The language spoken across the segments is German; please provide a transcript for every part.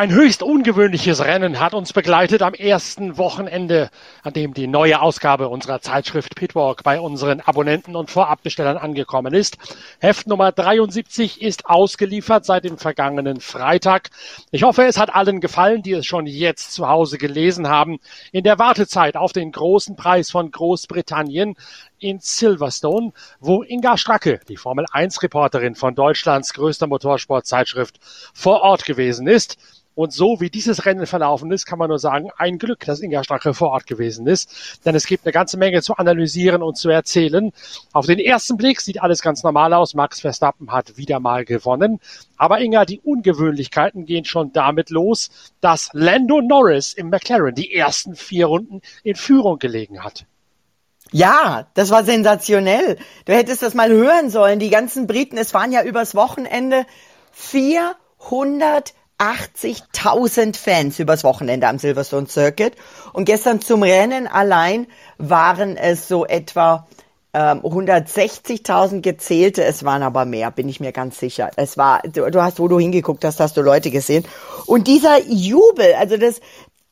Ein höchst ungewöhnliches Rennen hat uns begleitet am ersten Wochenende, an dem die neue Ausgabe unserer Zeitschrift Pitwalk bei unseren Abonnenten und Vorabbestellern angekommen ist. Heft Nummer 73 ist ausgeliefert seit dem vergangenen Freitag. Ich hoffe, es hat allen gefallen, die es schon jetzt zu Hause gelesen haben. In der Wartezeit auf den großen Preis von Großbritannien in Silverstone, wo Inga Stracke, die Formel 1 Reporterin von Deutschlands größter Motorsportzeitschrift, vor Ort gewesen ist. Und so wie dieses Rennen verlaufen ist, kann man nur sagen, ein Glück, dass Inga Stracke vor Ort gewesen ist. Denn es gibt eine ganze Menge zu analysieren und zu erzählen. Auf den ersten Blick sieht alles ganz normal aus. Max Verstappen hat wieder mal gewonnen. Aber Inga, die Ungewöhnlichkeiten gehen schon damit los, dass Lando Norris im McLaren die ersten vier Runden in Führung gelegen hat. Ja, das war sensationell. Du hättest das mal hören sollen. Die ganzen Briten, es waren ja übers Wochenende 480.000 Fans übers Wochenende am Silverstone Circuit. Und gestern zum Rennen allein waren es so etwa ähm, 160.000 gezählte. Es waren aber mehr, bin ich mir ganz sicher. Es war, du, du hast, wo du hingeguckt hast, hast du Leute gesehen. Und dieser Jubel, also das,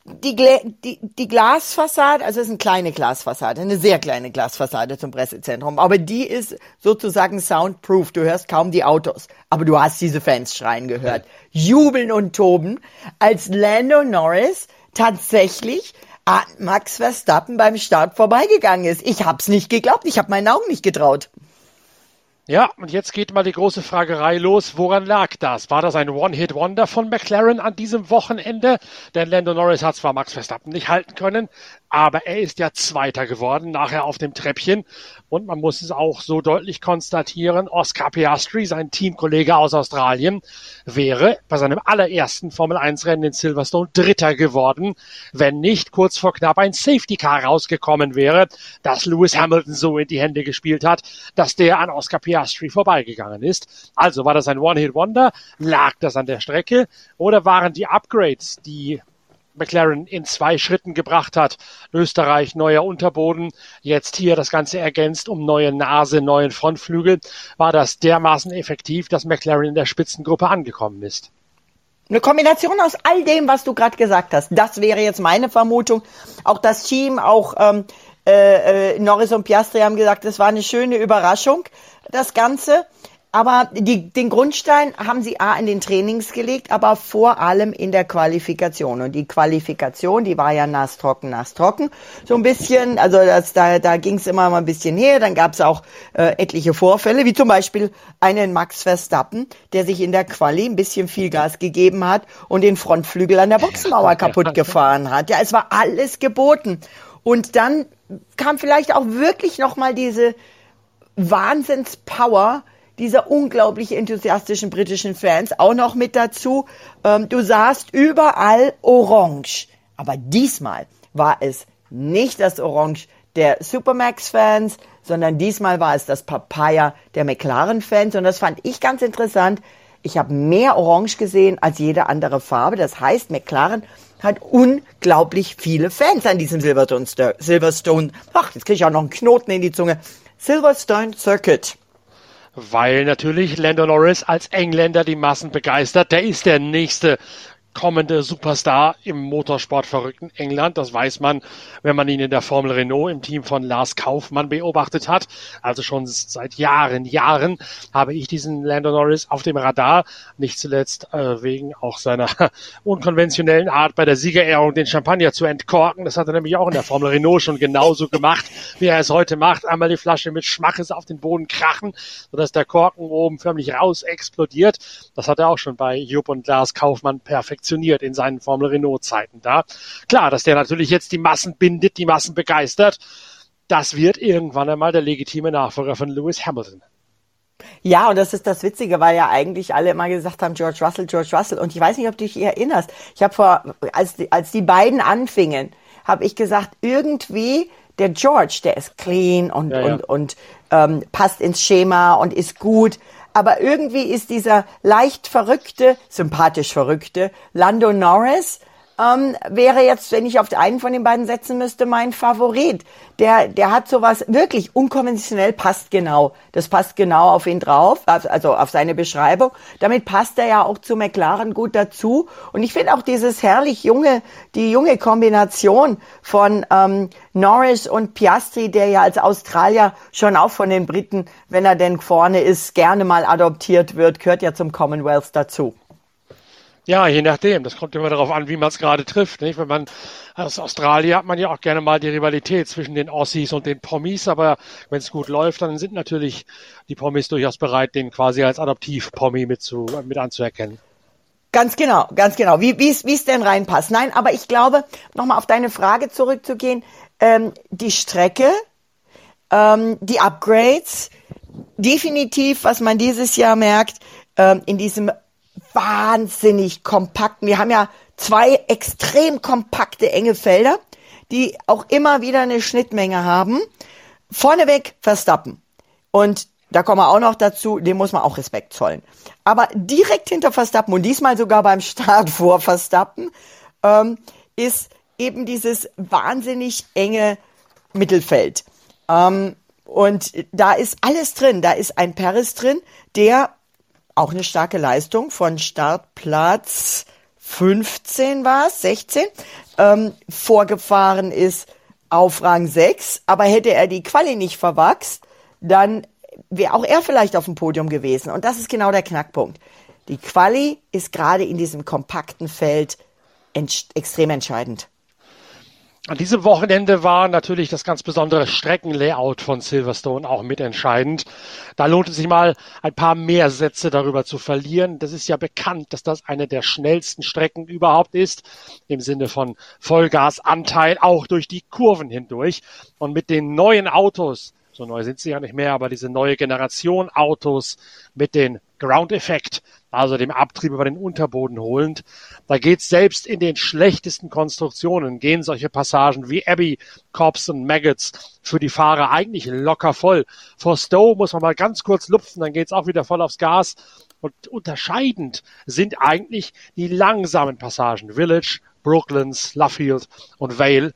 die, die, die Glasfassade, also es ist eine kleine Glasfassade, eine sehr kleine Glasfassade zum Pressezentrum, aber die ist sozusagen soundproof. Du hörst kaum die Autos, aber du hast diese Fans schreien gehört, jubeln und toben, als Lando Norris tatsächlich an Max Verstappen beim Start vorbeigegangen ist. Ich hab's nicht geglaubt, ich habe meinen Augen nicht getraut. Ja, und jetzt geht mal die große Fragerei los. Woran lag das? War das ein One-Hit-Wonder von McLaren an diesem Wochenende? Denn Lando Norris hat zwar Max Verstappen nicht halten können, aber er ist ja Zweiter geworden, nachher auf dem Treppchen. Und man muss es auch so deutlich konstatieren, Oscar Piastri, sein Teamkollege aus Australien, wäre bei seinem allerersten Formel-1-Rennen in Silverstone Dritter geworden, wenn nicht kurz vor knapp ein Safety-Car rausgekommen wäre, das Lewis Hamilton so in die Hände gespielt hat, dass der an Oscar Piastri vorbeigegangen ist. Also war das ein One-Hit-Wonder? Lag das an der Strecke? Oder waren die Upgrades, die McLaren in zwei Schritten gebracht hat. Österreich, neuer Unterboden, jetzt hier das Ganze ergänzt um neue Nase, neuen Frontflügel, war das dermaßen effektiv, dass McLaren in der Spitzengruppe angekommen ist. Eine Kombination aus all dem, was du gerade gesagt hast. Das wäre jetzt meine Vermutung. Auch das Team, auch ähm, äh, äh Norris und Piastri haben gesagt, es war eine schöne Überraschung, das Ganze. Aber die, den Grundstein haben sie A in den Trainings gelegt, aber vor allem in der Qualifikation. Und die Qualifikation, die war ja nass, trocken, nass, trocken. So ein bisschen, also das, da, da ging es immer mal ein bisschen her. Dann gab es auch äh, etliche Vorfälle, wie zum Beispiel einen Max Verstappen, der sich in der Quali ein bisschen viel Gas gegeben hat und den Frontflügel an der Boxenmauer kaputt gefahren hat. Ja, es war alles geboten. Und dann kam vielleicht auch wirklich nochmal diese Wahnsinnspower, dieser unglaublich enthusiastischen britischen Fans auch noch mit dazu. Ähm, du sahst überall Orange. Aber diesmal war es nicht das Orange der Supermax-Fans, sondern diesmal war es das Papaya der McLaren-Fans. Und das fand ich ganz interessant. Ich habe mehr Orange gesehen als jede andere Farbe. Das heißt, McLaren hat unglaublich viele Fans an diesem Silverstone. Ach, jetzt kriege ich auch noch einen Knoten in die Zunge. Silverstone Circuit weil natürlich Lando Norris als Engländer die Massen begeistert. Der ist der nächste kommende Superstar im Motorsport verrückten England. Das weiß man, wenn man ihn in der Formel Renault im Team von Lars Kaufmann beobachtet hat. Also schon seit Jahren, Jahren habe ich diesen Lando Norris auf dem Radar. Nicht zuletzt äh, wegen auch seiner unkonventionellen Art bei der Siegerehrung den Champagner zu entkorken. Das hat er nämlich auch in der Formel Renault schon genauso gemacht, wie er es heute macht. Einmal die Flasche mit Schmaches auf den Boden krachen, sodass der Korken oben förmlich raus explodiert. Das hat er auch schon bei Jupp und Lars Kaufmann perfekt perfektioniert in seinen Formel Renault Zeiten da. Klar, dass der natürlich jetzt die Massen bindet, die Massen begeistert. Das wird irgendwann einmal der legitime Nachfolger von Lewis Hamilton. Ja, und das ist das Witzige, weil ja eigentlich alle immer gesagt haben, George Russell, George Russell. Und ich weiß nicht, ob du dich erinnerst. Ich habe vor, als die, als die beiden anfingen, habe ich gesagt, irgendwie der George, der ist clean und, ja, ja. und, und ähm, passt ins Schema und ist gut aber irgendwie ist dieser leicht verrückte, sympathisch verrückte Lando Norris ähm, wäre jetzt, wenn ich auf einen von den beiden setzen müsste, mein Favorit. Der, der hat sowas wirklich unkonventionell, passt genau. Das passt genau auf ihn drauf, also auf seine Beschreibung. Damit passt er ja auch zu McLaren gut dazu. Und ich finde auch dieses herrlich junge, die junge Kombination von ähm, Norris und Piastri, der ja als Australier schon auch von den Briten, wenn er denn vorne ist, gerne mal adoptiert wird, gehört ja zum Commonwealth dazu. Ja, je nachdem. Das kommt immer darauf an, wie man es gerade trifft. Nicht? Wenn man aus Australien hat man ja auch gerne mal die Rivalität zwischen den Aussies und den Pommis, aber wenn es gut läuft, dann sind natürlich die Pommis durchaus bereit, den quasi als Adoptiv-Pommi mit, mit anzuerkennen. Ganz genau, ganz genau. Wie wie es denn reinpasst. Nein, aber ich glaube, nochmal auf deine Frage zurückzugehen, ähm, die Strecke, ähm, die Upgrades, definitiv, was man dieses Jahr merkt, ähm, in diesem wahnsinnig kompakten. Wir haben ja zwei extrem kompakte, enge Felder, die auch immer wieder eine Schnittmenge haben. Vorneweg Verstappen. Und da kommen wir auch noch dazu, dem muss man auch Respekt zollen. Aber direkt hinter Verstappen und diesmal sogar beim Start vor Verstappen ähm, ist eben dieses wahnsinnig enge Mittelfeld. Ähm, und da ist alles drin. Da ist ein Paris drin, der auch eine starke Leistung von Startplatz 15 war es, 16, ähm, vorgefahren ist auf Rang 6. Aber hätte er die Quali nicht verwachst, dann wäre auch er vielleicht auf dem Podium gewesen. Und das ist genau der Knackpunkt. Die Quali ist gerade in diesem kompakten Feld extrem entscheidend. An diesem Wochenende war natürlich das ganz besondere Streckenlayout von Silverstone auch mitentscheidend. Da lohnt es sich mal ein paar mehr Sätze darüber zu verlieren. Das ist ja bekannt, dass das eine der schnellsten Strecken überhaupt ist, im Sinne von Vollgasanteil auch durch die Kurven hindurch. Und mit den neuen Autos, so neu sind sie ja nicht mehr, aber diese neue Generation Autos mit den Ground-Effekt, also dem Abtrieb über den Unterboden holend. Da geht selbst in den schlechtesten Konstruktionen, gehen solche Passagen wie Abbey, Cobbs und Maggots für die Fahrer eigentlich locker voll. Vor Stowe muss man mal ganz kurz lupfen, dann geht's auch wieder voll aufs Gas. Und unterscheidend sind eigentlich die langsamen Passagen. Village, Brooklands, Luffield und Vale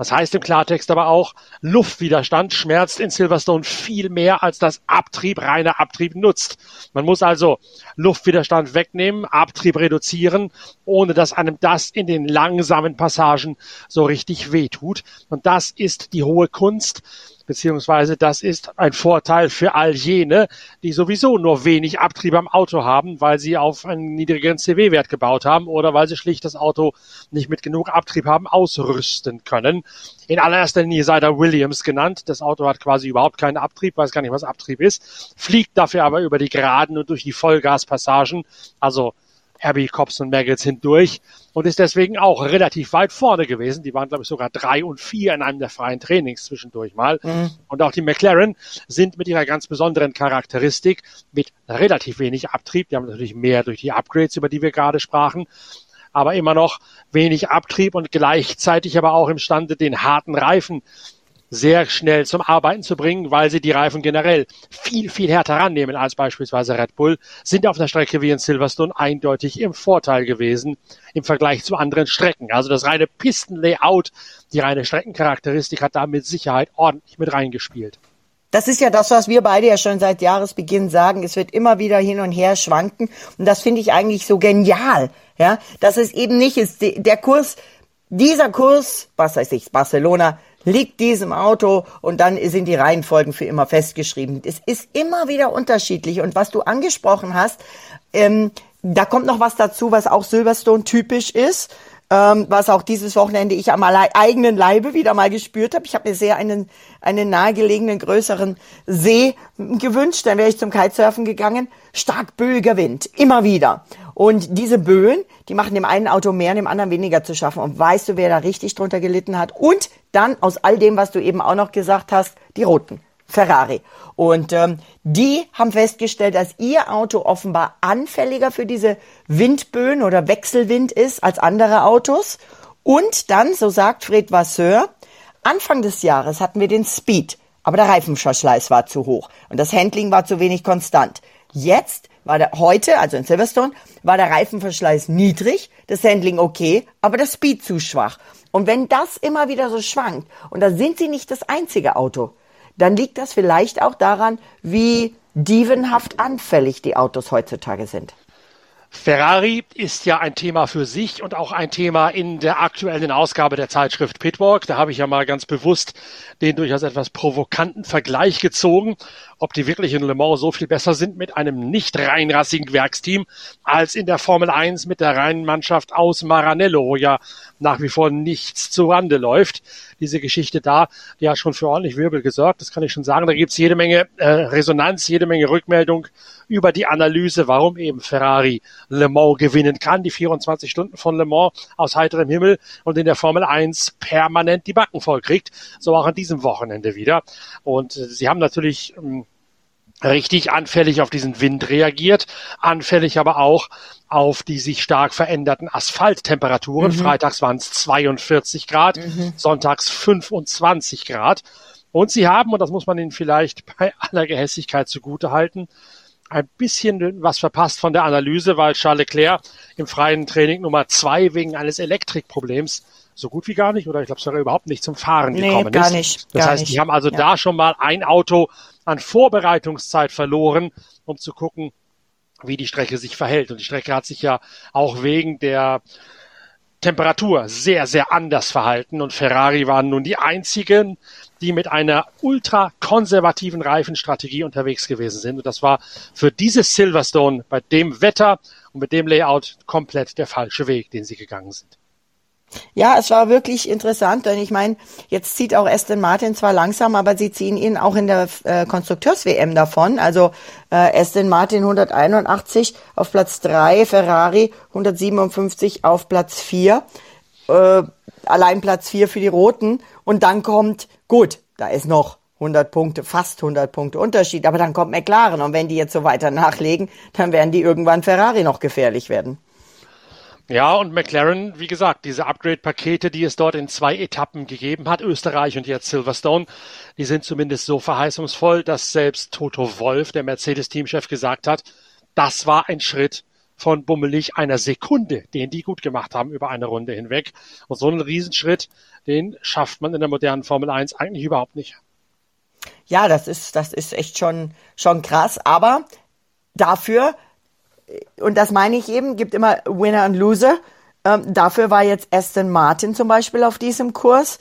das heißt im Klartext aber auch, Luftwiderstand schmerzt in Silverstone viel mehr, als das Abtrieb, reiner Abtrieb nutzt. Man muss also Luftwiderstand wegnehmen, Abtrieb reduzieren, ohne dass einem das in den langsamen Passagen so richtig wehtut. Und das ist die hohe Kunst, beziehungsweise das ist ein Vorteil für all jene, die sowieso nur wenig Abtrieb am Auto haben, weil sie auf einen niedrigeren CW-Wert gebaut haben oder weil sie schlicht das Auto nicht mit genug Abtrieb haben ausrüsten können. In allererster Linie sei da Williams genannt. Das Auto hat quasi überhaupt keinen Abtrieb, weiß gar nicht, was Abtrieb ist, fliegt dafür aber über die Geraden und durch die Vollgaspassagen, also Herbie, Cops und Maggots hindurch und ist deswegen auch relativ weit vorne gewesen. Die waren, glaube ich, sogar drei und vier in einem der freien Trainings zwischendurch mal. Mhm. Und auch die McLaren sind mit ihrer ganz besonderen Charakteristik mit relativ wenig Abtrieb. Die haben natürlich mehr durch die Upgrades, über die wir gerade sprachen, aber immer noch wenig Abtrieb und gleichzeitig aber auch imstande, den harten Reifen sehr schnell zum Arbeiten zu bringen, weil sie die Reifen generell viel, viel härter rannehmen als beispielsweise Red Bull, sind auf einer Strecke wie in Silverstone eindeutig im Vorteil gewesen im Vergleich zu anderen Strecken. Also das reine Pistenlayout, die reine Streckencharakteristik hat da mit Sicherheit ordentlich mit reingespielt. Das ist ja das, was wir beide ja schon seit Jahresbeginn sagen. Es wird immer wieder hin und her schwanken. Und das finde ich eigentlich so genial. Ja, dass es eben nicht ist. Der Kurs, dieser Kurs, was weiß ich, Barcelona, liegt diesem Auto und dann sind die Reihenfolgen für immer festgeschrieben. Es ist immer wieder unterschiedlich und was du angesprochen hast, ähm, da kommt noch was dazu, was auch Silverstone typisch ist. Ähm, was auch dieses Wochenende ich am eigenen Leibe wieder mal gespürt habe. Ich habe mir sehr einen, einen nahegelegenen größeren See gewünscht, dann wäre ich zum Kitesurfen gegangen. Stark böiger Wind, immer wieder. Und diese Böen, die machen dem einen Auto mehr, dem anderen weniger zu schaffen. Und weißt du, wer da richtig drunter gelitten hat? Und dann aus all dem, was du eben auch noch gesagt hast, die Roten. Ferrari. Und ähm, die haben festgestellt, dass ihr Auto offenbar anfälliger für diese Windböen oder Wechselwind ist als andere Autos. Und dann, so sagt Fred Vasseur, Anfang des Jahres hatten wir den Speed, aber der Reifenverschleiß war zu hoch und das Handling war zu wenig konstant. Jetzt war der, heute, also in Silverstone, war der Reifenverschleiß niedrig, das Handling okay, aber das Speed zu schwach. Und wenn das immer wieder so schwankt, und da sind sie nicht das einzige Auto, dann liegt das vielleicht auch daran, wie dievenhaft anfällig die Autos heutzutage sind. Ferrari ist ja ein Thema für sich und auch ein Thema in der aktuellen Ausgabe der Zeitschrift Pitwalk. Da habe ich ja mal ganz bewusst den durchaus etwas provokanten Vergleich gezogen, ob die wirklich in Le Mans so viel besser sind mit einem nicht reinrassigen Werksteam als in der Formel 1 mit der reinen Mannschaft aus Maranello, wo ja nach wie vor nichts zu Rande läuft. Diese Geschichte da, die hat schon für ordentlich Wirbel gesorgt, das kann ich schon sagen. Da gibt's jede Menge äh, Resonanz, jede Menge Rückmeldung über die Analyse, warum eben Ferrari Le Mans gewinnen kann, die 24 Stunden von Le Mans aus heiterem Himmel und in der Formel 1 permanent die Backen voll kriegt. So auch an diesem Wochenende wieder. Und äh, sie haben natürlich ähm, richtig anfällig auf diesen Wind reagiert, anfällig aber auch auf die sich stark veränderten Asphalttemperaturen. Mhm. Freitags waren es 42 Grad, mhm. sonntags 25 Grad. Und sie haben, und das muss man ihnen vielleicht bei aller Gehässigkeit zugute halten, ein bisschen was verpasst von der Analyse, weil Charles Leclerc im freien Training Nummer zwei wegen eines Elektrikproblems so gut wie gar nicht oder ich glaube sogar überhaupt nicht zum Fahren nee, gekommen gar ist. Nicht, das gar heißt, nicht. die haben also ja. da schon mal ein Auto an Vorbereitungszeit verloren, um zu gucken, wie die Strecke sich verhält. Und die Strecke hat sich ja auch wegen der Temperatur sehr, sehr anders verhalten und Ferrari waren nun die einzigen, die mit einer ultra konservativen Reifenstrategie unterwegs gewesen sind. Und das war für dieses Silverstone bei dem Wetter und mit dem Layout komplett der falsche Weg, den sie gegangen sind. Ja, es war wirklich interessant, denn ich meine, jetzt zieht auch Aston Martin zwar langsam, aber sie ziehen ihn auch in der äh, Konstrukteurs-WM davon. Also äh, Aston Martin 181 auf Platz 3, Ferrari 157 auf Platz 4. Äh, allein Platz 4 für die Roten. Und dann kommt, gut, da ist noch 100 Punkte, fast 100 Punkte Unterschied, aber dann kommt McLaren. Und wenn die jetzt so weiter nachlegen, dann werden die irgendwann Ferrari noch gefährlich werden. Ja, und McLaren, wie gesagt, diese Upgrade-Pakete, die es dort in zwei Etappen gegeben hat, Österreich und jetzt Silverstone, die sind zumindest so verheißungsvoll, dass selbst Toto Wolf, der Mercedes-Teamchef, gesagt hat, das war ein Schritt von bummelig einer Sekunde, den die gut gemacht haben über eine Runde hinweg. Und so einen Riesenschritt, den schafft man in der modernen Formel 1 eigentlich überhaupt nicht. Ja, das ist, das ist echt schon, schon krass, aber dafür und das meine ich eben, gibt immer Winner und Loser. Ähm, dafür war jetzt Aston Martin zum Beispiel auf diesem Kurs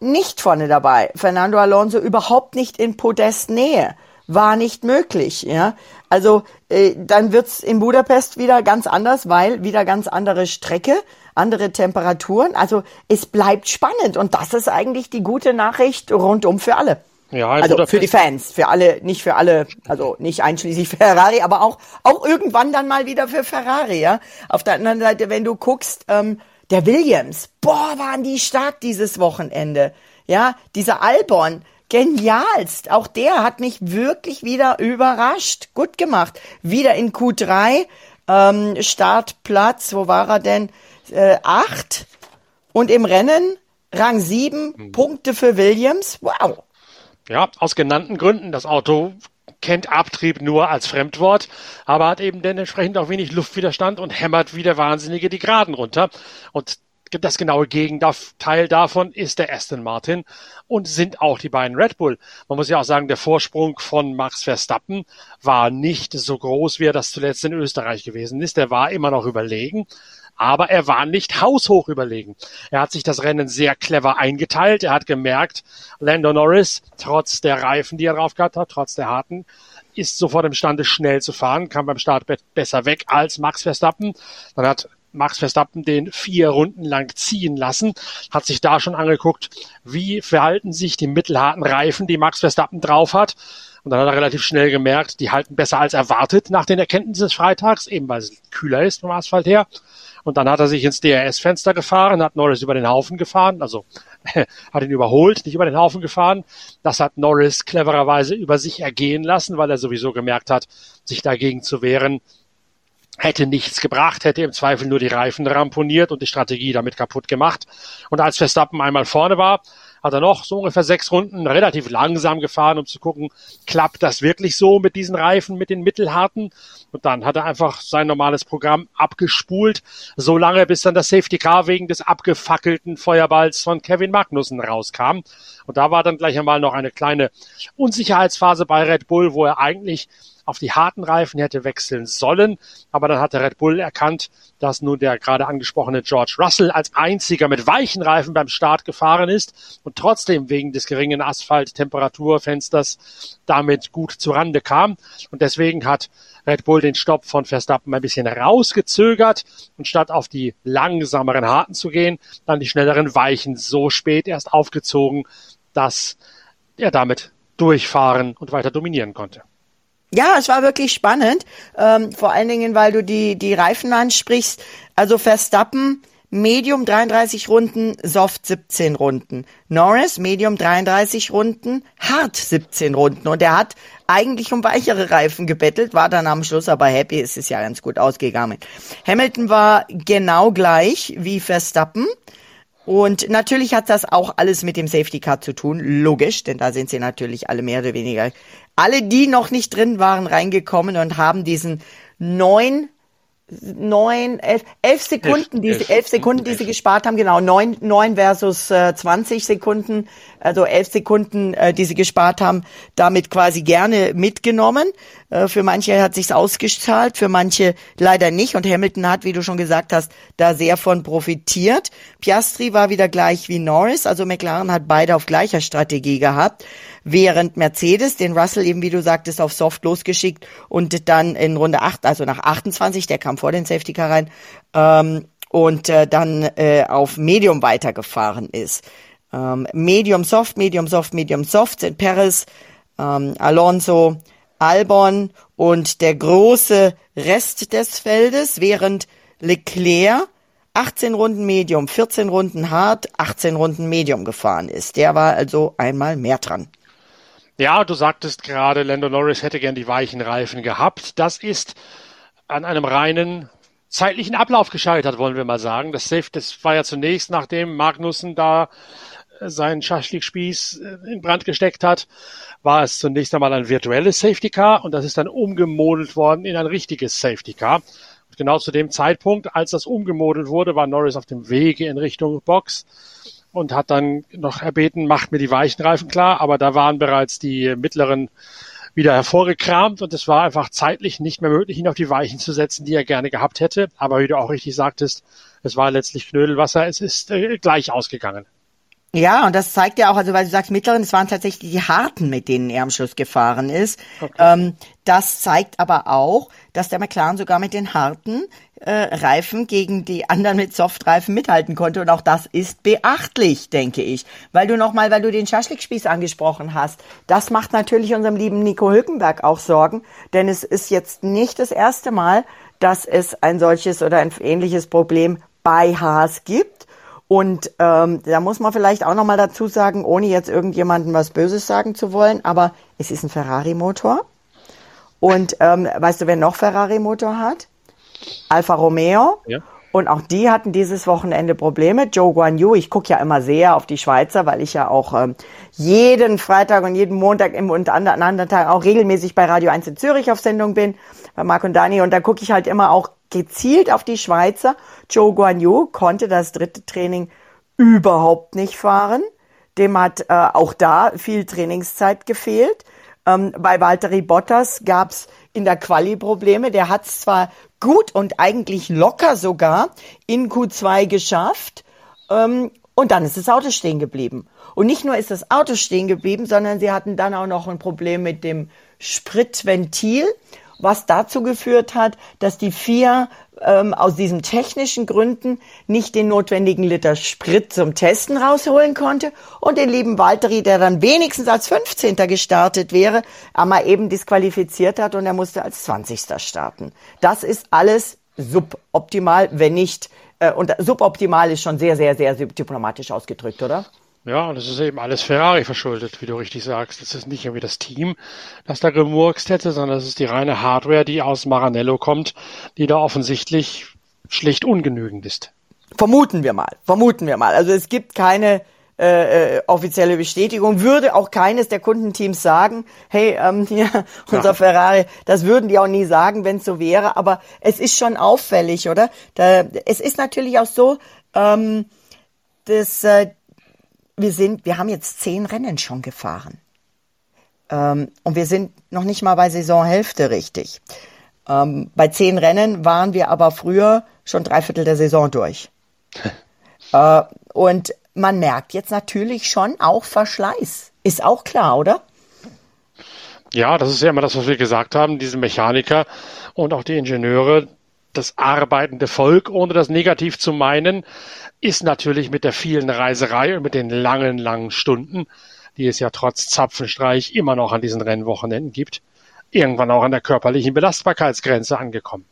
nicht vorne dabei. Fernando Alonso überhaupt nicht in Podestnähe. War nicht möglich, ja. Also äh, dann wird's in Budapest wieder ganz anders, weil wieder ganz andere Strecke, andere Temperaturen. Also es bleibt spannend und das ist eigentlich die gute Nachricht rundum für alle. Ja, also für die Fans, für alle, nicht für alle, also nicht einschließlich Ferrari, aber auch auch irgendwann dann mal wieder für Ferrari, ja. Auf der anderen Seite, wenn du guckst, ähm, der Williams, boah, waren die stark dieses Wochenende, ja. Dieser Albon, genialst, auch der hat mich wirklich wieder überrascht, gut gemacht. Wieder in Q3, ähm, Startplatz, wo war er denn? Äh, acht und im Rennen Rang sieben, mhm. Punkte für Williams, wow. Ja, aus genannten Gründen. Das Auto kennt Abtrieb nur als Fremdwort, aber hat eben dann entsprechend auch wenig Luftwiderstand und hämmert wie der Wahnsinnige die Geraden runter. Und das genaue Gegenteil davon ist der Aston Martin und sind auch die beiden Red Bull. Man muss ja auch sagen, der Vorsprung von Max Verstappen war nicht so groß, wie er das zuletzt in Österreich gewesen ist. Der war immer noch überlegen aber er war nicht haushoch überlegen. Er hat sich das Rennen sehr clever eingeteilt. Er hat gemerkt, Lando Norris, trotz der Reifen, die er drauf gehabt hat, trotz der harten, ist sofort imstande, schnell zu fahren, kam beim Start be besser weg als Max Verstappen. Dann hat Max Verstappen den vier Runden lang ziehen lassen, hat sich da schon angeguckt, wie verhalten sich die mittelharten Reifen, die Max Verstappen drauf hat. Und dann hat er relativ schnell gemerkt, die halten besser als erwartet nach den Erkenntnissen des Freitags, eben weil es kühler ist vom Asphalt her. Und dann hat er sich ins DRS-Fenster gefahren, hat Norris über den Haufen gefahren, also hat ihn überholt, nicht über den Haufen gefahren. Das hat Norris clevererweise über sich ergehen lassen, weil er sowieso gemerkt hat, sich dagegen zu wehren, hätte nichts gebracht, hätte im Zweifel nur die Reifen ramponiert und die Strategie damit kaputt gemacht. Und als Verstappen einmal vorne war, hat er noch so ungefähr sechs Runden relativ langsam gefahren, um zu gucken, klappt das wirklich so mit diesen Reifen, mit den mittelharten? Und dann hat er einfach sein normales Programm abgespult, so lange, bis dann das Safety Car wegen des abgefackelten Feuerballs von Kevin Magnussen rauskam. Und da war dann gleich einmal noch eine kleine Unsicherheitsphase bei Red Bull, wo er eigentlich auf die harten Reifen hätte wechseln sollen. Aber dann hatte Red Bull erkannt, dass nun der gerade angesprochene George Russell als einziger mit weichen Reifen beim Start gefahren ist und trotzdem wegen des geringen Asphalt-Temperaturfensters damit gut zurande kam. Und deswegen hat Red Bull den Stopp von Verstappen ein bisschen rausgezögert und statt auf die langsameren harten zu gehen, dann die schnelleren weichen so spät erst aufgezogen, dass er damit durchfahren und weiter dominieren konnte. Ja, es war wirklich spannend. Ähm, vor allen Dingen, weil du die, die Reifen ansprichst. Also Verstappen, Medium 33 Runden, Soft 17 Runden. Norris, Medium 33 Runden, Hart 17 Runden. Und er hat eigentlich um weichere Reifen gebettelt, war dann am Schluss aber happy, es ist ja ganz gut ausgegangen. Hamilton war genau gleich wie Verstappen. Und natürlich hat das auch alles mit dem Safety Car zu tun, logisch, denn da sind sie natürlich alle mehr oder weniger, alle, die noch nicht drin waren, reingekommen und haben diesen neun neun, elf, elf Sekunden, elf, die, elf, Sekunden, die sie gespart haben, genau, neun, neun versus äh, 20 Sekunden, also elf Sekunden, äh, die sie gespart haben, damit quasi gerne mitgenommen. Äh, für manche hat sich's ausgezahlt, für manche leider nicht. Und Hamilton hat, wie du schon gesagt hast, da sehr von profitiert. Piastri war wieder gleich wie Norris, also McLaren hat beide auf gleicher Strategie gehabt während Mercedes den Russell eben, wie du sagtest, auf Soft losgeschickt und dann in Runde 8, also nach 28, der kam vor den Safety Car rein, ähm, und äh, dann äh, auf Medium weitergefahren ist. Ähm, Medium Soft, Medium Soft, Medium Soft sind Perez, ähm, Alonso, Albon und der große Rest des Feldes, während Leclerc 18 Runden Medium, 14 Runden Hard, 18 Runden Medium gefahren ist. Der war also einmal mehr dran. Ja, du sagtest gerade, Lando Norris hätte gern die weichen Reifen gehabt. Das ist an einem reinen zeitlichen Ablauf gescheitert, wollen wir mal sagen. Das war ja zunächst, nachdem Magnussen da äh, seinen Schaschlikspieß äh, in Brand gesteckt hat, war es zunächst einmal ein virtuelles Safety Car und das ist dann umgemodelt worden in ein richtiges Safety Car. Und genau zu dem Zeitpunkt, als das umgemodelt wurde, war Norris auf dem Wege in Richtung Box und hat dann noch erbeten, macht mir die weichen Reifen klar, aber da waren bereits die mittleren wieder hervorgekramt und es war einfach zeitlich nicht mehr möglich, ihn auf die Weichen zu setzen, die er gerne gehabt hätte. Aber wie du auch richtig sagtest, es war letztlich Knödelwasser, es ist äh, gleich ausgegangen. Ja, und das zeigt ja auch, also weil du sagst mittleren, es waren tatsächlich die harten, mit denen er am Schluss gefahren ist. Okay. Ähm, das zeigt aber auch, dass der McLaren sogar mit den harten äh, Reifen gegen die anderen mit Softreifen mithalten konnte. Und auch das ist beachtlich, denke ich. Weil du nochmal, weil du den Schaschlikspieß angesprochen hast, das macht natürlich unserem lieben Nico Hülkenberg auch Sorgen, denn es ist jetzt nicht das erste Mal, dass es ein solches oder ein ähnliches Problem bei Haas gibt. Und ähm, da muss man vielleicht auch nochmal dazu sagen, ohne jetzt irgendjemandem was Böses sagen zu wollen, aber es ist ein Ferrari-Motor. Und ähm, weißt du, wer noch Ferrari-Motor hat? Alfa Romeo. Ja. Und auch die hatten dieses Wochenende Probleme. Joe Guan Yu, ich gucke ja immer sehr auf die Schweizer, weil ich ja auch ähm, jeden Freitag und jeden Montag im, und an anderen Tagen auch regelmäßig bei Radio 1 in Zürich auf Sendung bin, bei Marc und Dani. Und da gucke ich halt immer auch gezielt auf die Schweizer. Joe Guan Yu konnte das dritte Training überhaupt nicht fahren. Dem hat äh, auch da viel Trainingszeit gefehlt. Ähm, bei Valtteri Bottas gab's in der Quali Probleme. Der hat's zwar gut und eigentlich locker sogar in Q2 geschafft. Ähm, und dann ist das Auto stehen geblieben. Und nicht nur ist das Auto stehen geblieben, sondern sie hatten dann auch noch ein Problem mit dem Spritventil was dazu geführt hat, dass die vier ähm, aus diesen technischen Gründen nicht den notwendigen Liter Sprit zum Testen rausholen konnte und den lieben Walteri, der dann wenigstens als 15. gestartet wäre, aber eben disqualifiziert hat und er musste als 20. starten. Das ist alles suboptimal, wenn nicht, äh, und suboptimal ist schon sehr, sehr, sehr diplomatisch ausgedrückt, oder? Ja, das ist eben alles Ferrari verschuldet, wie du richtig sagst. Das ist nicht irgendwie das Team, das da gemurkst hätte, sondern es ist die reine Hardware, die aus Maranello kommt, die da offensichtlich schlicht ungenügend ist. Vermuten wir mal, vermuten wir mal. Also es gibt keine äh, äh, offizielle Bestätigung. Würde auch keines der Kundenteams sagen, hey, ähm, ja, unser ja. Ferrari, das würden die auch nie sagen, wenn es so wäre. Aber es ist schon auffällig, oder? Da, es ist natürlich auch so, ähm, dass äh, wir sind, wir haben jetzt zehn Rennen schon gefahren. Ähm, und wir sind noch nicht mal bei Saisonhälfte richtig. Ähm, bei zehn Rennen waren wir aber früher schon drei Viertel der Saison durch. äh, und man merkt jetzt natürlich schon auch Verschleiß. Ist auch klar, oder? Ja, das ist ja immer das, was wir gesagt haben. Diese Mechaniker und auch die Ingenieure, das arbeitende Volk, ohne das negativ zu meinen, ist natürlich mit der vielen Reiserei und mit den langen, langen Stunden, die es ja trotz Zapfenstreich immer noch an diesen Rennwochenenden gibt, irgendwann auch an der körperlichen Belastbarkeitsgrenze angekommen.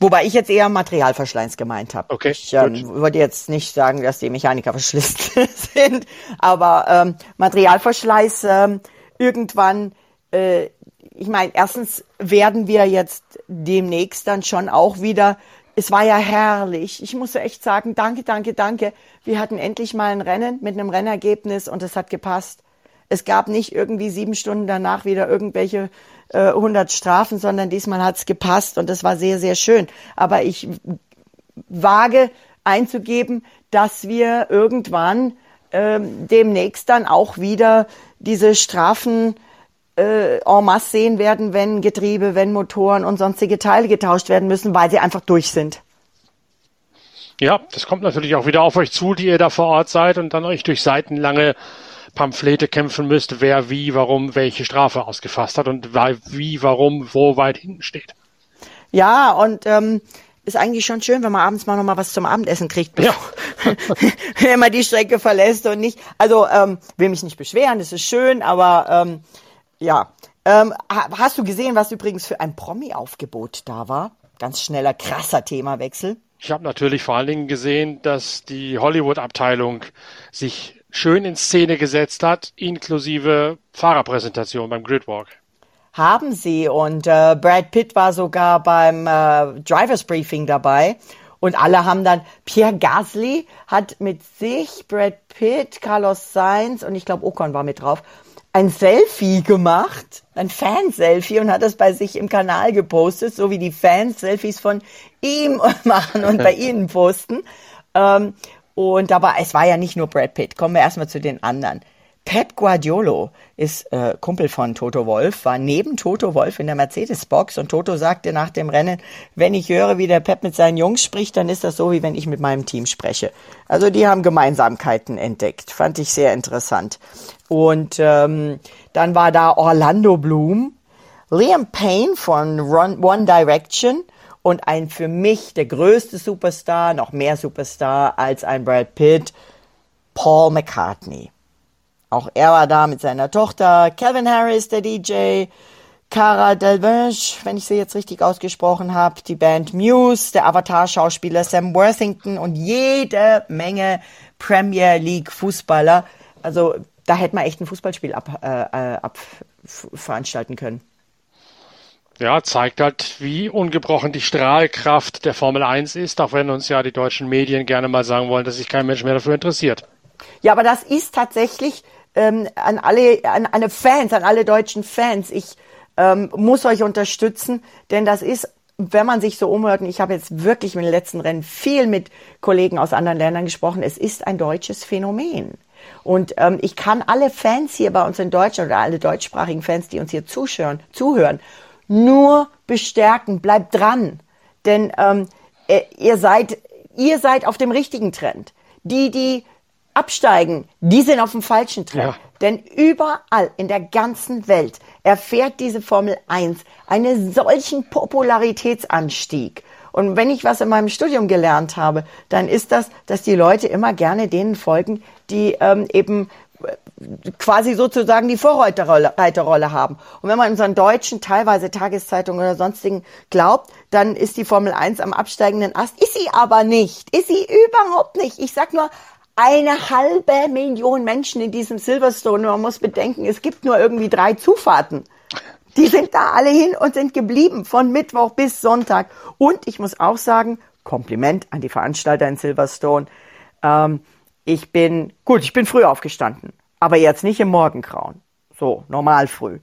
Wobei ich jetzt eher Materialverschleiß gemeint habe. Okay. Ich ähm, würde jetzt nicht sagen, dass die Mechaniker verschlissen sind, aber ähm, Materialverschleiß ähm, irgendwann, äh, ich meine, erstens werden wir jetzt demnächst dann schon auch wieder, es war ja herrlich. Ich muss echt sagen, danke, danke, danke. Wir hatten endlich mal ein Rennen mit einem Rennergebnis und es hat gepasst. Es gab nicht irgendwie sieben Stunden danach wieder irgendwelche äh, 100 Strafen, sondern diesmal hat es gepasst und das war sehr, sehr schön. Aber ich wage einzugeben, dass wir irgendwann ähm, demnächst dann auch wieder diese Strafen äh, en masse sehen werden, wenn Getriebe, wenn Motoren und sonstige Teile getauscht werden müssen, weil sie einfach durch sind. Ja, das kommt natürlich auch wieder auf euch zu, die ihr da vor Ort seid und dann euch durch seitenlange Pamphlete kämpfen müsst, wer wie, warum welche Strafe ausgefasst hat und wie, warum, wo weit hinten steht. Ja, und ähm, ist eigentlich schon schön, wenn man abends mal noch mal was zum Abendessen kriegt, ja. wenn man die Strecke verlässt und nicht. Also ähm, will mich nicht beschweren, das ist schön, aber ähm, ja. Ähm, hast du gesehen, was übrigens für ein Promi-Aufgebot da war? Ganz schneller, krasser Themawechsel. Ich habe natürlich vor allen Dingen gesehen, dass die Hollywood-Abteilung sich schön in Szene gesetzt hat, inklusive Fahrerpräsentation beim Gridwalk. Haben sie und äh, Brad Pitt war sogar beim äh, Drivers Briefing dabei und alle haben dann Pierre Gasly hat mit sich Brad Pitt, Carlos Sainz und ich glaube Ocon war mit drauf ein Selfie gemacht, ein Fan-Selfie und hat das bei sich im Kanal gepostet, so wie die Fans Selfies von ihm machen und bei ihnen posten. Ähm, und aber es war ja nicht nur Brad Pitt. Kommen wir erstmal zu den anderen. Pep Guardiolo ist äh, Kumpel von Toto Wolf, war neben Toto Wolf in der Mercedes-Box und Toto sagte nach dem Rennen, wenn ich höre, wie der Pep mit seinen Jungs spricht, dann ist das so, wie wenn ich mit meinem Team spreche. Also die haben Gemeinsamkeiten entdeckt, fand ich sehr interessant. Und ähm, dann war da Orlando Bloom, Liam Payne von One Direction und ein für mich der größte Superstar, noch mehr Superstar als ein Brad Pitt, Paul McCartney. Auch er war da mit seiner Tochter, Kevin Harris, der DJ, Cara Delvange, wenn ich sie jetzt richtig ausgesprochen habe, die Band Muse, der Avatar-Schauspieler Sam Worthington und jede Menge Premier League Fußballer. Also da hätte man echt ein Fußballspiel ab, äh, äh ab veranstalten können ja, zeigt halt, wie ungebrochen die Strahlkraft der Formel 1 ist, auch wenn uns ja die deutschen Medien gerne mal sagen wollen, dass sich kein Mensch mehr dafür interessiert. Ja, aber das ist tatsächlich ähm, an alle, an alle Fans, an alle deutschen Fans. Ich ähm, muss euch unterstützen, denn das ist wenn man sich so umhört, und ich habe jetzt wirklich mit den letzten Rennen viel mit Kollegen aus anderen Ländern gesprochen, es ist ein deutsches Phänomen. Und ähm, ich kann alle Fans hier bei uns in Deutschland oder alle deutschsprachigen Fans, die uns hier zuhören, zuhören nur bestärken. Bleibt dran, denn ähm, äh, ihr seid ihr seid auf dem richtigen Trend. Die, die absteigen, die sind auf dem falschen Trend. Ja. Denn überall in der ganzen Welt erfährt diese Formel 1 einen solchen Popularitätsanstieg. Und wenn ich was in meinem Studium gelernt habe, dann ist das, dass die Leute immer gerne denen folgen, die ähm, eben quasi sozusagen die Vorreiterrolle haben. Und wenn man unseren deutschen, teilweise Tageszeitungen oder sonstigen glaubt, dann ist die Formel 1 am absteigenden Ast. Ist sie aber nicht. Ist sie überhaupt nicht. Ich sag nur, eine halbe Million Menschen in diesem Silverstone. Man muss bedenken, es gibt nur irgendwie drei Zufahrten. Die sind da alle hin und sind geblieben von Mittwoch bis Sonntag. Und ich muss auch sagen, Kompliment an die Veranstalter in Silverstone. Ähm, ich bin, gut, ich bin früh aufgestanden, aber jetzt nicht im Morgengrauen. So, normal früh.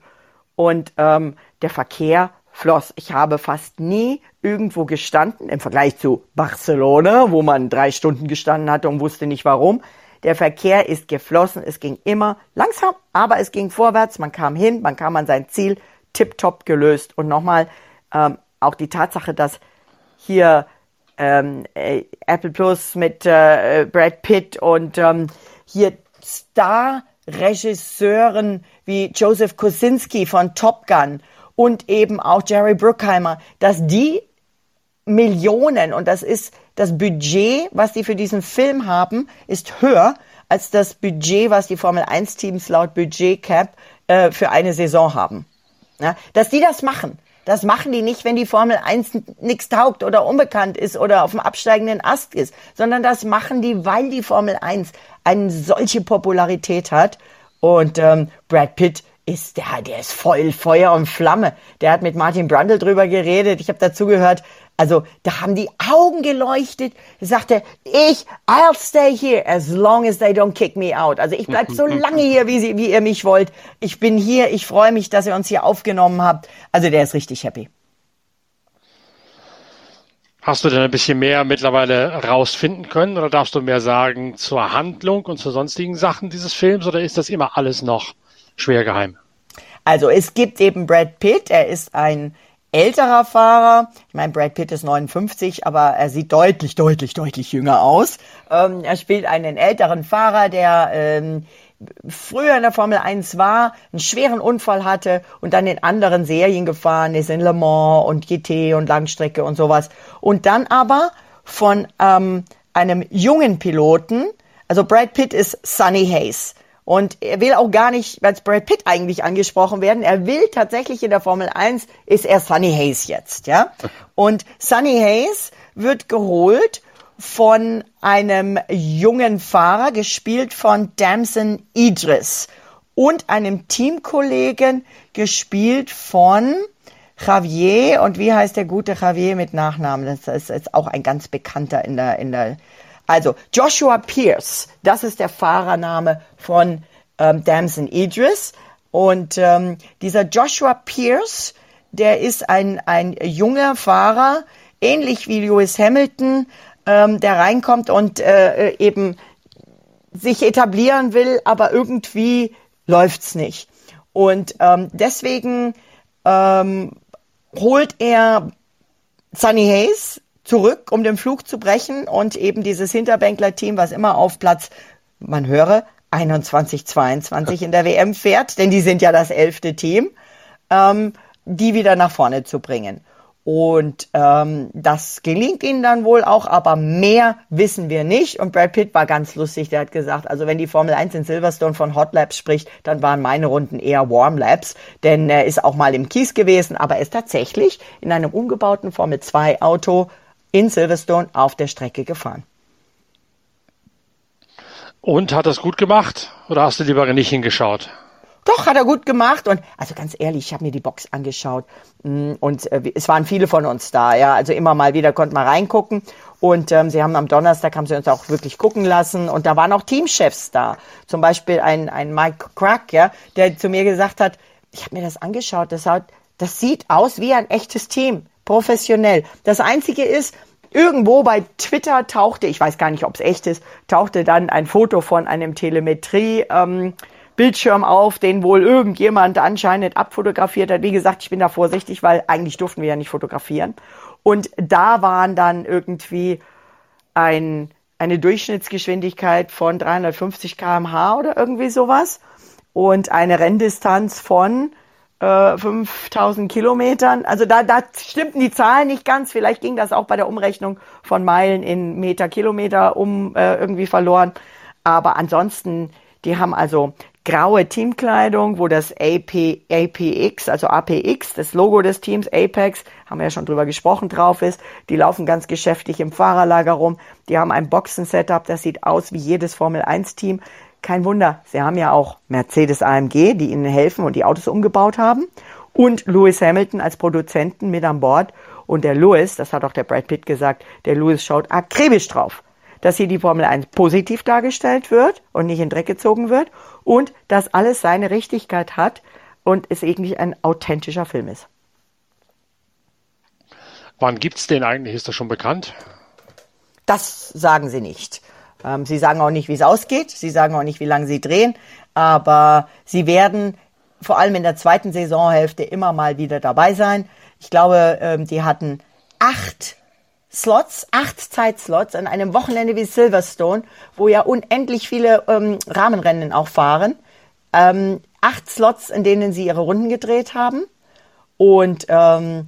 Und ähm, der Verkehr floss. Ich habe fast nie irgendwo gestanden, im Vergleich zu Barcelona, wo man drei Stunden gestanden hatte und wusste nicht warum. Der Verkehr ist geflossen, es ging immer langsam, aber es ging vorwärts, man kam hin, man kam an sein Ziel, tipptopp gelöst. Und nochmal, ähm, auch die Tatsache, dass hier ähm, äh, Apple Plus mit äh, Brad Pitt und ähm, hier Star-Regisseuren wie Joseph Kosinski von Top Gun und eben auch Jerry Bruckheimer, dass die Millionen und das ist das Budget, was die für diesen Film haben, ist höher als das Budget, was die Formel 1 Teams laut Budget Cap äh, für eine Saison haben. Ja, dass die das machen, das machen die nicht, wenn die Formel 1 nichts taugt oder unbekannt ist oder auf dem absteigenden Ast ist, sondern das machen die, weil die Formel 1 eine solche Popularität hat. Und ähm, Brad Pitt ist der, der ist voll Feuer und Flamme. Der hat mit Martin Brundle drüber geredet. Ich habe dazu gehört. Also da haben die Augen geleuchtet. Er sagte, ich, I'll stay here as long as they don't kick me out. Also ich bleib so lange hier, wie, sie, wie ihr mich wollt. Ich bin hier. Ich freue mich, dass ihr uns hier aufgenommen habt. Also der ist richtig happy. Hast du denn ein bisschen mehr mittlerweile rausfinden können oder darfst du mehr sagen zur Handlung und zu sonstigen Sachen dieses Films oder ist das immer alles noch schwer geheim? Also es gibt eben Brad Pitt, er ist ein älterer Fahrer. Ich meine, Brad Pitt ist 59, aber er sieht deutlich, deutlich, deutlich jünger aus. Ähm, er spielt einen älteren Fahrer, der ähm, früher in der Formel 1 war, einen schweren Unfall hatte und dann in anderen Serien gefahren ist, in Le Mans und GT und Langstrecke und sowas. Und dann aber von ähm, einem jungen Piloten, also Brad Pitt ist Sunny Hayes. Und er will auch gar nicht als Brad Pitt eigentlich angesprochen werden. Er will tatsächlich in der Formel 1 ist er Sunny Hayes jetzt, ja. Und Sunny Hayes wird geholt von einem jungen Fahrer, gespielt von Damson Idris und einem Teamkollegen, gespielt von Javier. Und wie heißt der gute Javier mit Nachnamen? Das ist auch ein ganz bekannter in der, in der, also Joshua Pierce, das ist der Fahrername von ähm, Damson Idris. Und ähm, dieser Joshua Pierce, der ist ein, ein junger Fahrer, ähnlich wie Lewis Hamilton, ähm, der reinkommt und äh, eben sich etablieren will, aber irgendwie läuft's nicht. Und ähm, deswegen ähm, holt er Sunny Hayes zurück, um den Flug zu brechen und eben dieses Hinterbänkler-Team, was immer auf Platz, man höre, 21, 22 in der WM fährt, denn die sind ja das elfte Team, ähm, die wieder nach vorne zu bringen. Und ähm, das gelingt ihnen dann wohl auch, aber mehr wissen wir nicht. Und Brad Pitt war ganz lustig, der hat gesagt, also wenn die Formel 1 in Silverstone von Hot Laps spricht, dann waren meine Runden eher Warm Laps, denn er ist auch mal im Kies gewesen, aber er ist tatsächlich in einem umgebauten Formel 2 Auto in Silverstone auf der Strecke gefahren. Und hat das gut gemacht oder hast du lieber nicht hingeschaut? Doch, hat er gut gemacht. Und also ganz ehrlich, ich habe mir die Box angeschaut mm, und äh, es waren viele von uns da. Ja, also immer mal wieder konnte man reingucken. Und ähm, sie haben am Donnerstag haben sie uns auch wirklich gucken lassen und da waren auch Teamchefs da. Zum Beispiel ein, ein Mike Crack, ja, der zu mir gesagt hat, ich habe mir das angeschaut, das, hat, das sieht aus wie ein echtes Team, professionell. Das Einzige ist, Irgendwo bei Twitter tauchte, ich weiß gar nicht, ob es echt ist, tauchte dann ein Foto von einem Telemetrie. Ähm, Bildschirm auf, den wohl irgendjemand anscheinend abfotografiert hat. Wie gesagt, ich bin da vorsichtig, weil eigentlich durften wir ja nicht fotografieren. Und da waren dann irgendwie ein, eine Durchschnittsgeschwindigkeit von 350 kmh oder irgendwie sowas und eine Renndistanz von 5000 äh, Kilometern. Also da, da stimmten die Zahlen nicht ganz. Vielleicht ging das auch bei der Umrechnung von Meilen in Meter, Kilometer um äh, irgendwie verloren. Aber ansonsten, die haben also graue Teamkleidung, wo das AP, APX, also APX, das Logo des Teams, Apex, haben wir ja schon drüber gesprochen, drauf ist. Die laufen ganz geschäftig im Fahrerlager rum. Die haben ein Boxen-Setup, das sieht aus wie jedes Formel 1 Team. Kein Wunder, sie haben ja auch Mercedes AMG, die ihnen helfen und die Autos umgebaut haben. Und Lewis Hamilton als Produzenten mit an Bord. Und der Lewis, das hat auch der Brad Pitt gesagt, der Lewis schaut akribisch drauf, dass hier die Formel 1 positiv dargestellt wird und nicht in Dreck gezogen wird und dass alles seine Richtigkeit hat und es irgendwie ein authentischer Film ist. Wann gibt es den eigentlich? Ist das schon bekannt? Das sagen sie nicht. Ähm, sie sagen auch nicht, wie es ausgeht. Sie sagen auch nicht, wie lange sie drehen. Aber sie werden vor allem in der zweiten Saisonhälfte immer mal wieder dabei sein. Ich glaube, ähm, die hatten acht Slots, acht Zeitslots an einem Wochenende wie Silverstone, wo ja unendlich viele ähm, Rahmenrennen auch fahren. Ähm, acht Slots, in denen sie ihre Runden gedreht haben. Und ähm,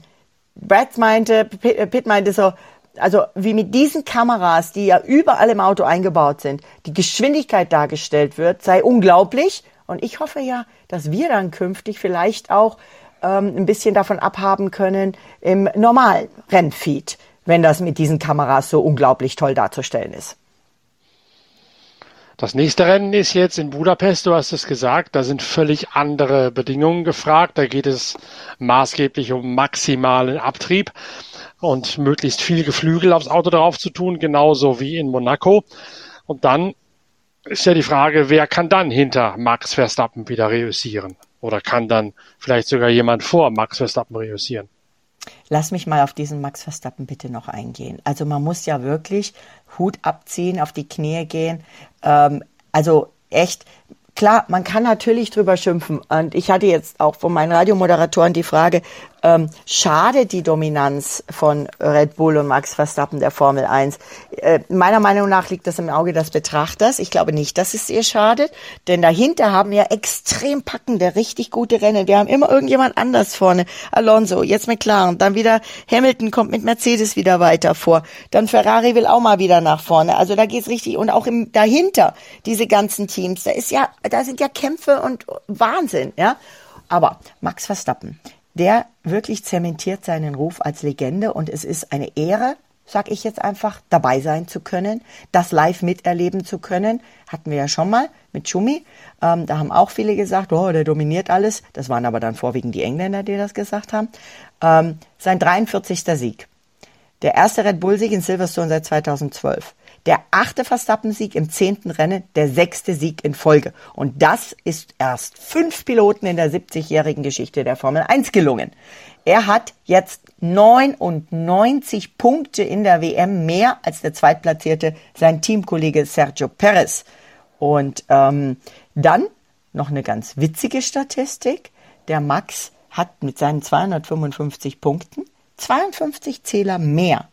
Brad meinte, Pitt meinte so, also wie mit diesen Kameras, die ja überall im Auto eingebaut sind, die Geschwindigkeit dargestellt wird, sei unglaublich. Und ich hoffe ja, dass wir dann künftig vielleicht auch ähm, ein bisschen davon abhaben können im normalen Rennfeed, wenn das mit diesen Kameras so unglaublich toll darzustellen ist. Das nächste Rennen ist jetzt in Budapest, du hast es gesagt, da sind völlig andere Bedingungen gefragt. Da geht es maßgeblich um maximalen Abtrieb und möglichst viel Geflügel aufs Auto drauf zu tun, genauso wie in Monaco. Und dann ist ja die Frage, wer kann dann hinter Max Verstappen wieder reüssieren? Oder kann dann vielleicht sogar jemand vor Max Verstappen reüssieren? Lass mich mal auf diesen Max Verstappen bitte noch eingehen. Also man muss ja wirklich Hut abziehen, auf die Knie gehen. Ähm, also echt, klar, man kann natürlich drüber schimpfen. Und ich hatte jetzt auch von meinen Radiomoderatoren die Frage, ähm, schadet die Dominanz von Red Bull und Max Verstappen der Formel 1? Äh, meiner Meinung nach liegt das im Auge des Betrachters. Ich glaube nicht, dass es ihr schadet, denn dahinter haben wir extrem packende, richtig gute Rennen. Wir haben immer irgendjemand anders vorne. Alonso, jetzt McLaren, dann wieder Hamilton kommt mit Mercedes wieder weiter vor. Dann Ferrari will auch mal wieder nach vorne. Also da geht's richtig und auch im, dahinter diese ganzen Teams. Da ist ja, da sind ja Kämpfe und Wahnsinn, ja. Aber Max Verstappen, der wirklich zementiert seinen Ruf als Legende und es ist eine Ehre, sag ich jetzt einfach, dabei sein zu können, das live miterleben zu können. Hatten wir ja schon mal mit Schumi. Ähm, da haben auch viele gesagt, oh, der dominiert alles. Das waren aber dann vorwiegend die Engländer, die das gesagt haben. Ähm, sein 43. Sieg. Der erste Red Bull-Sieg in Silverstone seit 2012 der achte Verstappen-Sieg im zehnten Rennen, der sechste Sieg in Folge. Und das ist erst fünf Piloten in der 70-jährigen Geschichte der Formel 1 gelungen. Er hat jetzt 99 Punkte in der WM mehr als der zweitplatzierte sein Teamkollege Sergio Perez. Und ähm, dann noch eine ganz witzige Statistik. Der Max hat mit seinen 255 Punkten 52 Zähler mehr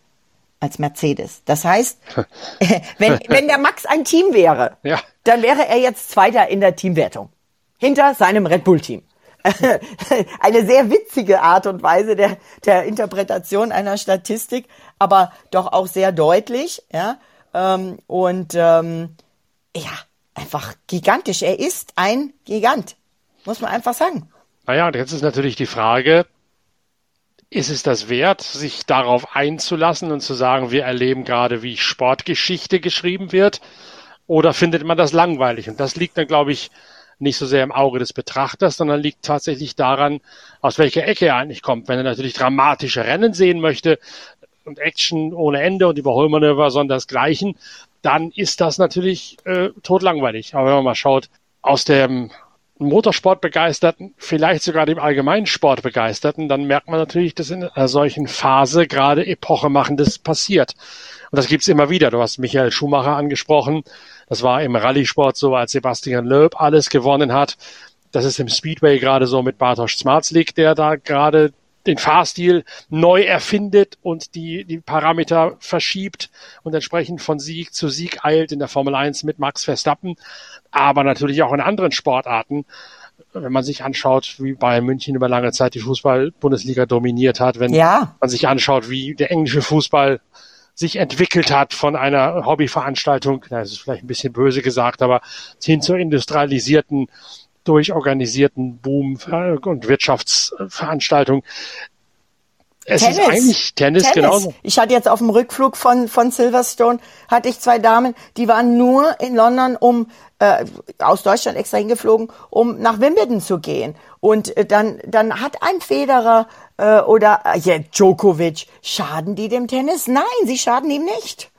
als Mercedes. Das heißt, wenn, wenn der Max ein Team wäre, ja. dann wäre er jetzt Zweiter in der Teamwertung. Hinter seinem Red Bull-Team. Eine sehr witzige Art und Weise der, der Interpretation einer Statistik, aber doch auch sehr deutlich, ja. Ähm, und ähm, ja, einfach gigantisch. Er ist ein Gigant, muss man einfach sagen. Naja, und jetzt ist natürlich die Frage, ist es das wert, sich darauf einzulassen und zu sagen, wir erleben gerade, wie Sportgeschichte geschrieben wird? Oder findet man das langweilig? Und das liegt dann, glaube ich, nicht so sehr im Auge des Betrachters, sondern liegt tatsächlich daran, aus welcher Ecke er eigentlich kommt. Wenn er natürlich dramatische Rennen sehen möchte und Action ohne Ende und Überholmanöver sondersgleichen, dann ist das natürlich äh, totlangweilig. Aber wenn man mal schaut, aus dem Motorsportbegeisterten, vielleicht sogar dem allgemeinen Sportbegeisterten, dann merkt man natürlich, dass in einer solchen Phase gerade epochemachendes passiert. Und das gibt's immer wieder. Du hast Michael Schumacher angesprochen. Das war im Rallye-Sport so, als Sebastian Loeb alles gewonnen hat. Das ist im Speedway gerade so mit Bartosz Zmarzlik, der da gerade den Fahrstil neu erfindet und die, die Parameter verschiebt und entsprechend von Sieg zu Sieg eilt in der Formel 1 mit Max Verstappen, aber natürlich auch in anderen Sportarten. Wenn man sich anschaut, wie Bayern München über lange Zeit die Fußball-Bundesliga dominiert hat, wenn ja. man sich anschaut, wie der englische Fußball sich entwickelt hat von einer Hobbyveranstaltung, das ist vielleicht ein bisschen böse gesagt, aber hin zur industrialisierten durchorganisierten Boom und Wirtschaftsveranstaltung. Es Tennis. ist eigentlich Tennis, Tennis, genauso. Ich hatte jetzt auf dem Rückflug von, von Silverstone, hatte ich zwei Damen, die waren nur in London, um äh, aus Deutschland extra hingeflogen, um nach Wimbledon zu gehen. Und äh, dann, dann hat ein Federer äh, oder äh, ja, Djokovic, schaden die dem Tennis? Nein, sie schaden ihm nicht.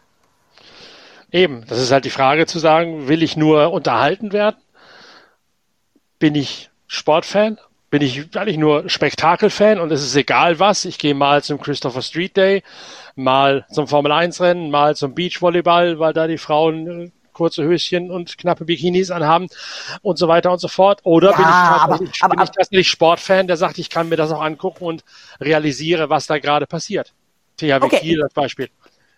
Eben, das ist halt die Frage zu sagen, will ich nur unterhalten werden? Bin ich Sportfan? Bin ich eigentlich nur Spektakelfan und es ist egal was? Ich gehe mal zum Christopher Street Day, mal zum Formel 1 Rennen, mal zum Beachvolleyball, weil da die Frauen äh, kurze Höschen und knappe Bikinis anhaben und so weiter und so fort. Oder ja, bin, ich aber, bin ich tatsächlich Sportfan, der sagt, ich kann mir das auch angucken und realisiere, was da gerade passiert. THW okay. Kiel als Beispiel.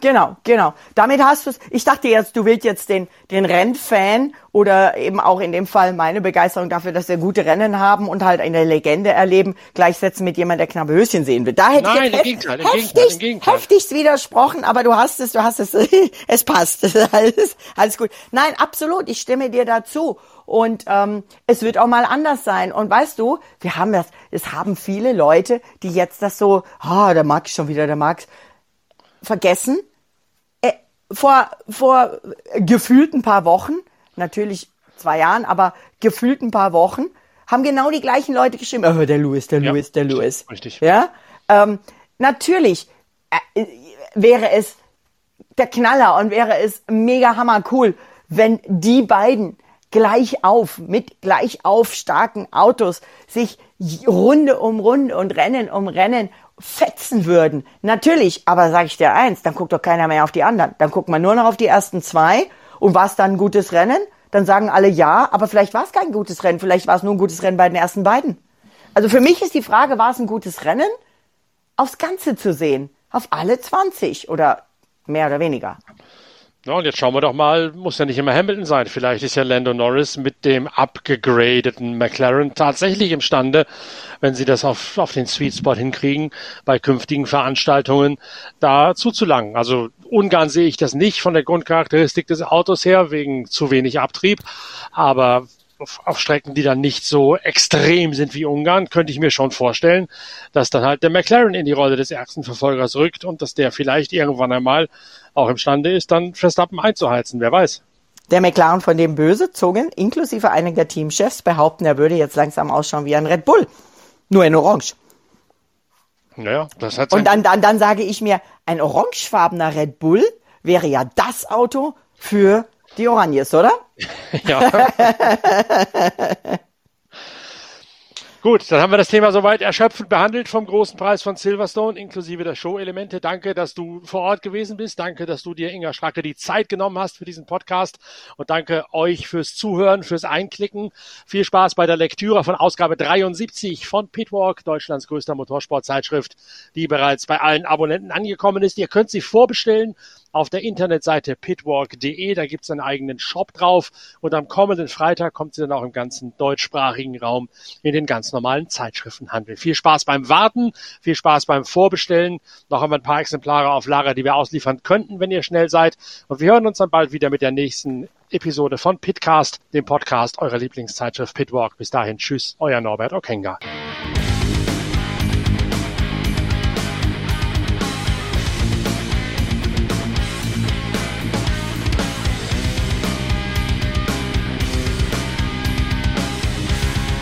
Genau, genau. Damit hast du es. Ich dachte jetzt, du willst jetzt den, den Rennfan oder eben auch in dem Fall meine Begeisterung dafür, dass wir gute Rennen haben und halt eine Legende erleben, gleichsetzen mit jemandem, der knappe Höschen sehen will. Da hätte Nein, ich jetzt im Gegenteil, im Gegenteil, im Gegenteil. heftigst widersprochen, aber du hast es, du hast es, es passt. alles, alles gut. Nein, absolut, ich stimme dir dazu. Und ähm, es wird auch mal anders sein. Und weißt du, wir haben das, es haben viele Leute, die jetzt das so, ah, der Max schon wieder, der Max, vergessen. Vor, vor gefühlt ein paar Wochen, natürlich zwei Jahren, aber gefühlt ein paar Wochen, haben genau die gleichen Leute geschrieben, oh, der Louis, der Louis, ja, der Louis. Richtig. Ja, ähm, natürlich äh, wäre es der Knaller und wäre es mega hammer cool, wenn die beiden gleich auf, mit gleich auf starken Autos sich Runde um Runde und Rennen um Rennen fetzen würden. Natürlich, aber sage ich dir eins, dann guckt doch keiner mehr auf die anderen. Dann guckt man nur noch auf die ersten zwei und war es dann ein gutes Rennen? Dann sagen alle ja, aber vielleicht war es kein gutes Rennen, vielleicht war es nur ein gutes Rennen bei den ersten beiden. Also für mich ist die Frage, war es ein gutes Rennen? Aufs Ganze zu sehen, auf alle 20 oder mehr oder weniger. Ja, und jetzt schauen wir doch mal, muss ja nicht immer Hamilton sein. Vielleicht ist ja Lando Norris mit dem abgegradeten McLaren tatsächlich imstande, wenn sie das auf, auf den Sweet Spot hinkriegen, bei künftigen Veranstaltungen da zuzulangen. Also Ungarn sehe ich das nicht von der Grundcharakteristik des Autos her, wegen zu wenig Abtrieb. Aber auf, auf Strecken, die dann nicht so extrem sind wie Ungarn, könnte ich mir schon vorstellen, dass dann halt der McLaren in die Rolle des ärgsten Verfolgers rückt und dass der vielleicht irgendwann einmal auch imstande ist, dann Verstappen einzuheizen. Wer weiß. Der McLaren von dem Böse zogen, inklusive einiger Teamchefs, behaupten, er würde jetzt langsam ausschauen wie ein Red Bull. Nur in Orange. Naja, das hat Und dann, dann, dann sage ich mir, ein orangefarbener Red Bull wäre ja das Auto für die Oranjes, oder? ja. Gut, dann haben wir das Thema soweit erschöpfend behandelt vom großen Preis von Silverstone inklusive der Show-Elemente. Danke, dass du vor Ort gewesen bist. Danke, dass du dir, Inga Stracke, die Zeit genommen hast für diesen Podcast. Und danke euch fürs Zuhören, fürs Einklicken. Viel Spaß bei der Lektüre von Ausgabe 73 von Pitwalk, Deutschlands größter Motorsportzeitschrift, die bereits bei allen Abonnenten angekommen ist. Ihr könnt sie vorbestellen auf der Internetseite pitwalk.de. Da gibt es einen eigenen Shop drauf. Und am kommenden Freitag kommt sie dann auch im ganzen deutschsprachigen Raum in den ganz normalen Zeitschriftenhandel. Viel Spaß beim Warten, viel Spaß beim Vorbestellen. Noch haben wir ein paar Exemplare auf Lager, die wir ausliefern könnten, wenn ihr schnell seid. Und wir hören uns dann bald wieder mit der nächsten Episode von Pitcast, dem Podcast eurer Lieblingszeitschrift Pitwalk. Bis dahin, tschüss, euer Norbert Okenga.